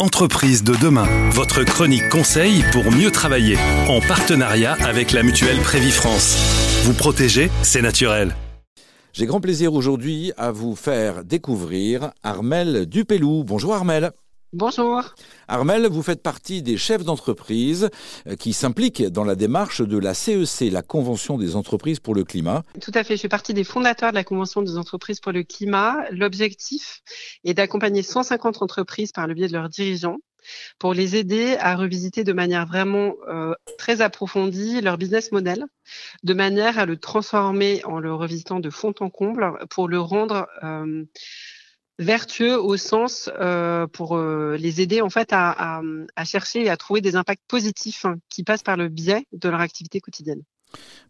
Entreprise de demain, votre chronique conseil pour mieux travailler, en partenariat avec la mutuelle Prévifrance. Vous protéger, c'est naturel. J'ai grand plaisir aujourd'hui à vous faire découvrir Armel Dupelou. Bonjour Armel. Bonjour. Armel, vous faites partie des chefs d'entreprise euh, qui s'impliquent dans la démarche de la CEC, e la Convention des entreprises pour le climat. Tout à fait, je fais partie des fondateurs de la Convention des entreprises pour le climat. L'objectif est d'accompagner 150 entreprises par le biais de leurs dirigeants pour les aider à revisiter de manière vraiment euh, très approfondie leur business model, de manière à le transformer en le revisitant de fond en comble pour le rendre euh, vertueux au sens euh, pour euh, les aider en fait à, chercher et à trouver des impacts positifs hein, qui passent par le biais de leur activité quotidienne.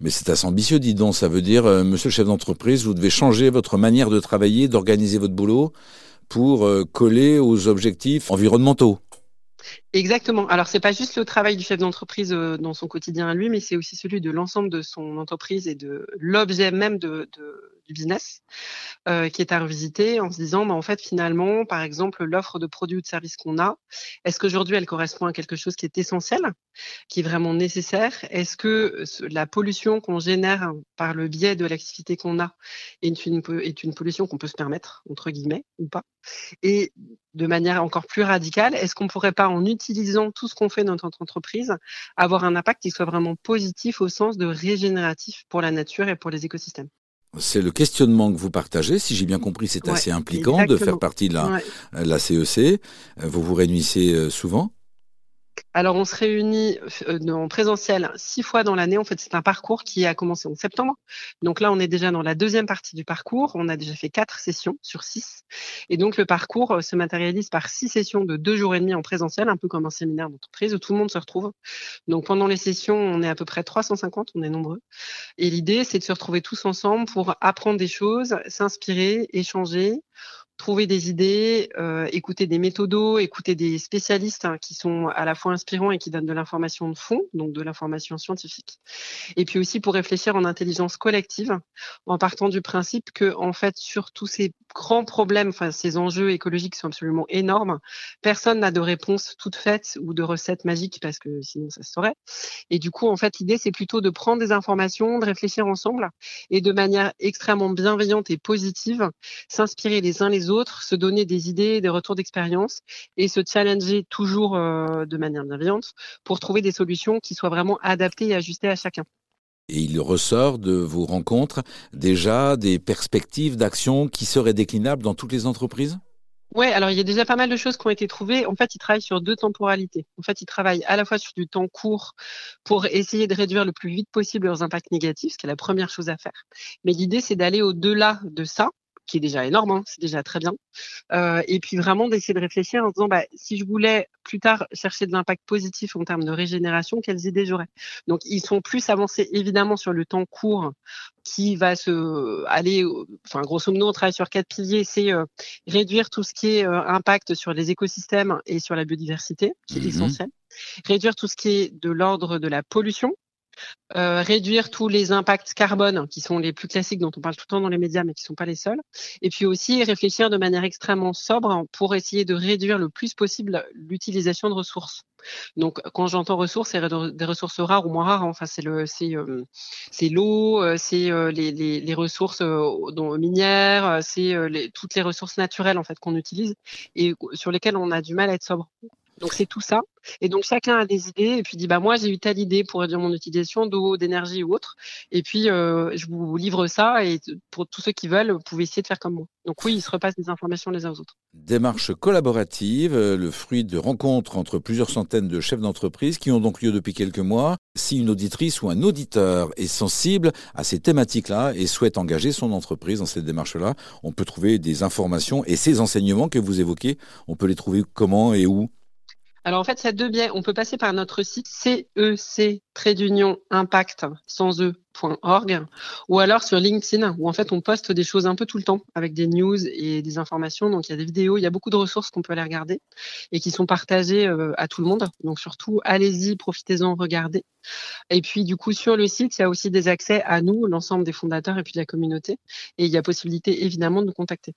Mais c'est assez ambitieux, dis donc. Ça veut dire, euh, monsieur le chef d'entreprise, vous devez changer votre manière de travailler, d'organiser votre boulot pour coller aux objectifs environnementaux. Exactement. Alors, c'est pas juste le travail du chef d'entreprise dans son quotidien à lui, mais c'est aussi celui de l'ensemble de son entreprise et de l'objet même de, de, business euh, qui est à revisiter en se disant, bah, en fait, finalement, par exemple, l'offre de produits ou de services qu'on a, est-ce qu'aujourd'hui elle correspond à quelque chose qui est essentiel, qui est vraiment nécessaire? Est-ce que la pollution qu'on génère par le biais de l'activité qu'on a est une, est une pollution qu'on peut se permettre, entre guillemets, ou pas? Et de manière encore plus radicale, est-ce qu'on pourrait pas, en utilisant tout ce qu'on fait dans notre entreprise, avoir un impact qui soit vraiment positif au sens de régénératif pour la nature et pour les écosystèmes c'est le questionnement que vous partagez. Si j'ai bien compris, c'est assez impliquant de faire partie de la, la CEC. E vous vous réunissez euh, souvent? Alors, on se réunit euh, en présentiel six fois dans l'année. En fait, c'est un parcours qui a commencé en septembre. Donc là, on est déjà dans la deuxième partie du parcours. On a déjà fait quatre sessions sur six. Et donc, le parcours euh, se matérialise par six sessions de deux jours et demi en présentiel, un peu comme un séminaire d'entreprise où tout le monde se retrouve. Donc, pendant les sessions, on est à peu près 350, on est nombreux. Et l'idée, c'est de se retrouver tous ensemble pour apprendre des choses, s'inspirer, échanger trouver des idées, euh, écouter des méthodos, écouter des spécialistes hein, qui sont à la fois inspirants et qui donnent de l'information de fond, donc de l'information scientifique. Et puis aussi pour réfléchir en intelligence collective, en partant du principe que en fait sur tous ces grands problèmes, enfin ces enjeux écologiques sont absolument énormes, personne n'a de réponse toute faite ou de recette magique parce que sinon ça se saurait. Et du coup en fait l'idée c'est plutôt de prendre des informations, de réfléchir ensemble et de manière extrêmement bienveillante et positive, s'inspirer les uns les autres autres, se donner des idées, des retours d'expérience et se challenger toujours euh, de manière bienveillante pour trouver des solutions qui soient vraiment adaptées et ajustées à chacun. Et il ressort de vos rencontres déjà des perspectives d'action qui seraient déclinables dans toutes les entreprises? Oui, alors il y a déjà pas mal de choses qui ont été trouvées. En fait, ils travaillent sur deux temporalités. En fait, ils travaillent à la fois sur du temps court pour essayer de réduire le plus vite possible leurs impacts négatifs, ce qui est la première chose à faire. Mais l'idée, c'est d'aller au-delà de ça qui est déjà énorme, hein, c'est déjà très bien. Euh, et puis vraiment d'essayer de réfléchir en disant, bah, si je voulais plus tard chercher de l'impact positif en termes de régénération, quelles idées j'aurais? Donc ils sont plus avancés évidemment sur le temps court qui va se aller, enfin grosso modo on travaille sur quatre piliers, c'est euh, réduire tout ce qui est euh, impact sur les écosystèmes et sur la biodiversité, qui est mmh essentiel. Réduire tout ce qui est de l'ordre de la pollution, euh, réduire tous les impacts carbone qui sont les plus classiques dont on parle tout le temps dans les médias mais qui ne sont pas les seuls. Et puis aussi réfléchir de manière extrêmement sobre pour essayer de réduire le plus possible l'utilisation de ressources. Donc quand j'entends ressources, c'est des ressources rares ou moins rares. Enfin c'est le c'est euh, l'eau, euh, c'est les, ressources dont, minières, c'est toutes les ressources naturelles en fait qu'on utilise et sur lesquelles on a du mal à être sobre. Donc c'est tout ça. Et donc chacun a des idées et puis dit bah moi j'ai eu telle idée pour réduire mon utilisation d'eau, d'énergie ou autre. Et puis euh, je vous livre ça et pour tous ceux qui veulent, vous pouvez essayer de faire comme moi. Donc oui, ils se repassent des informations les uns aux autres. Démarche collaborative, euh, le fruit de rencontres entre plusieurs centaines de chefs d'entreprise qui ont donc lieu depuis quelques mois. Si une auditrice ou un auditeur est sensible à ces thématiques-là et souhaite engager son entreprise dans cette démarche-là, on peut trouver des informations et ces enseignements que vous évoquez, on peut les trouver comment et où? Alors en fait, ça a deux biais. On peut passer par notre site CEC trait d'union impact sans eux .org ou alors sur LinkedIn où en fait on poste des choses un peu tout le temps avec des news et des informations. Donc il y a des vidéos, il y a beaucoup de ressources qu'on peut aller regarder et qui sont partagées euh, à tout le monde. Donc surtout allez-y, profitez-en, regardez. Et puis du coup sur le site, il y a aussi des accès à nous, l'ensemble des fondateurs et puis de la communauté et il y a possibilité évidemment de nous contacter.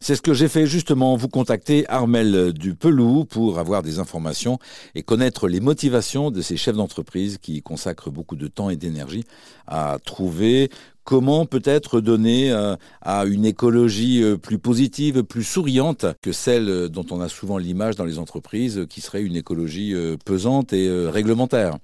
C'est ce que j'ai fait justement, vous contacter Armel Dupelou pour avoir des informations et connaître les motivations de ces chefs d'entreprise qui consacrent beaucoup de temps et d'énergie à trouver comment peut-être donner euh, à une écologie euh, plus positive, plus souriante que celle dont on a souvent l'image dans les entreprises, qui serait une écologie euh, pesante et réglementaire.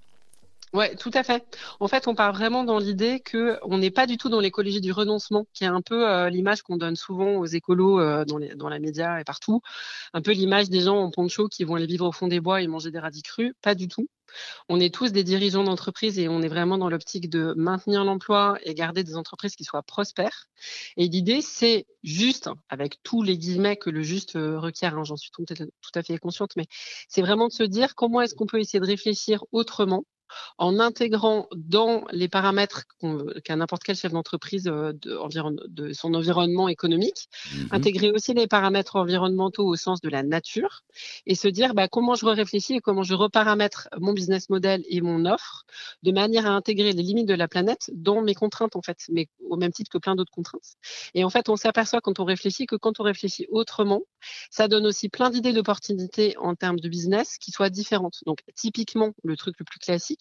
Ouais, tout à fait. En fait, on part vraiment dans l'idée que on n'est pas du tout dans l'écologie du renoncement, qui est un peu euh, l'image qu'on donne souvent aux écolos euh, dans, les, la média et partout. Un peu l'image des gens en poncho qui vont aller vivre au fond des bois et manger des radis crus. Pas du tout. On est tous des dirigeants d'entreprise et on est vraiment dans l'optique de maintenir l'emploi et garder des entreprises qui soient prospères. Et l'idée, c'est juste, avec tous les guillemets que le juste euh, requiert, hein, j'en suis tout à fait consciente, mais c'est vraiment de se dire comment est-ce qu'on peut essayer de réfléchir autrement en intégrant dans les paramètres qu'à n'importe quel chef d'entreprise euh, de, son environnement économique, mmh intégrer aussi les paramètres environnementaux au sens de la nature et se dire bah, comment je réfléchis et comment je reparamètre mon business model et mon offre de manière à intégrer les limites de la planète dans mes contraintes en fait, mais au même titre que plein d'autres contraintes. Et en fait, on s'aperçoit quand on réfléchit que quand on réfléchit autrement, ça donne aussi plein d'idées d'opportunités en termes de business qui soient différentes. Donc typiquement, le truc le plus classique,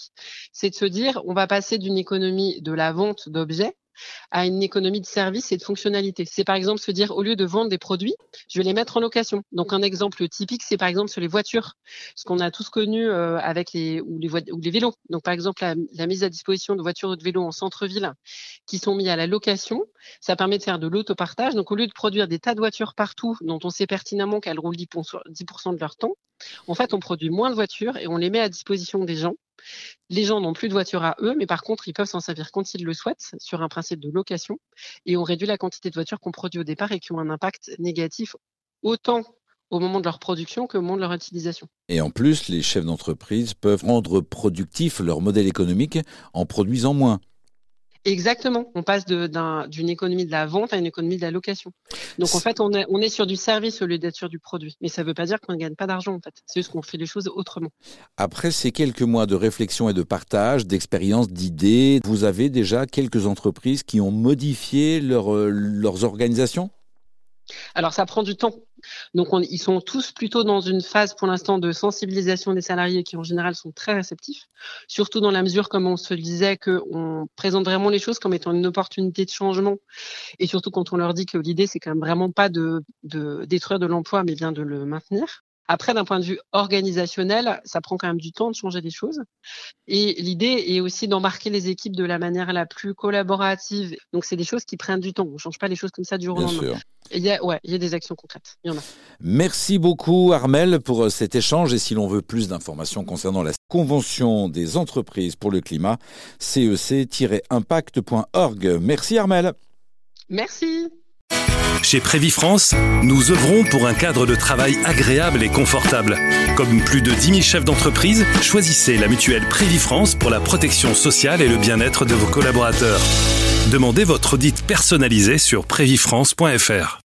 c'est de se dire, on va passer d'une économie de la vente d'objets à une économie de services et de fonctionnalités. C'est par exemple se dire, au lieu de vendre des produits, je vais les mettre en location. Donc un exemple typique, c'est par exemple sur les voitures, ce qu'on a tous connu euh, avec les ou les, ou les vélos. Donc par exemple la, mise à disposition de voitures ou de vélos en centre-ville qui sont mis à la location, ça permet de faire de l'autopartage. Donc au lieu de produire des tas de voitures partout dont on sait pertinemment qu'elles roulent 10% de leur temps, en fait on produit moins de voitures et on les met à disposition des gens les gens n'ont plus de voiture à eux, mais par contre, ils peuvent s'en servir quand ils le souhaitent sur un principe de location et on réduit la quantité de voitures qu'on produit au départ et qui ont un impact négatif autant au moment de leur production qu'au moment de leur utilisation. Et en plus, les chefs d'entreprise peuvent rendre productif leur modèle économique en produisant moins. Exactement. On passe d'une économie de la vente à une économie de la location. Donc en fait, on est, sur du service au lieu d'être sur du produit. Mais ça ne veut pas dire qu'on ne gagne pas d'argent en fait. C'est juste qu'on fait les choses autrement. Après ces quelques mois de réflexion et de partage, d'expérience, d'idées, vous avez déjà quelques entreprises qui ont modifié euh, leurs organisations? Alors ça prend du temps. Donc ils sont tous plutôt dans une phase pour l'instant de sensibilisation des salariés qui en général sont très réceptifs, surtout dans la mesure comme on se disait qu'on présente vraiment les choses comme étant une opportunité de changement et surtout quand on leur dit que l'idée c'est quand même vraiment pas de, de détruire de l'emploi mais bien de le maintenir. Après, d'un point de vue organisationnel, ça prend quand même du temps de changer les choses. Et l'idée est aussi d'embarquer les équipes de la manière la plus collaborative. Donc, c'est des choses qui prennent du temps. On ne change pas les choses comme ça du jour au lendemain. Il y, a, ouais, il y a des actions concrètes. Il y en a. Merci beaucoup, Armel, pour euh, cet échange. Et si l'on veut plus d'informations concernant la Convention des entreprises pour le climat, cec-impact.org. Merci, Armel. Merci. Chez Prévifrance, nous œuvrons pour un cadre de travail agréable et confortable. Comme plus de 10 000 chefs d'entreprise, choisissez la mutuelle Prévifrance pour la protection sociale et le bien-être de vos collaborateurs. Demandez votre audit personnalisé sur prévifrance.fr.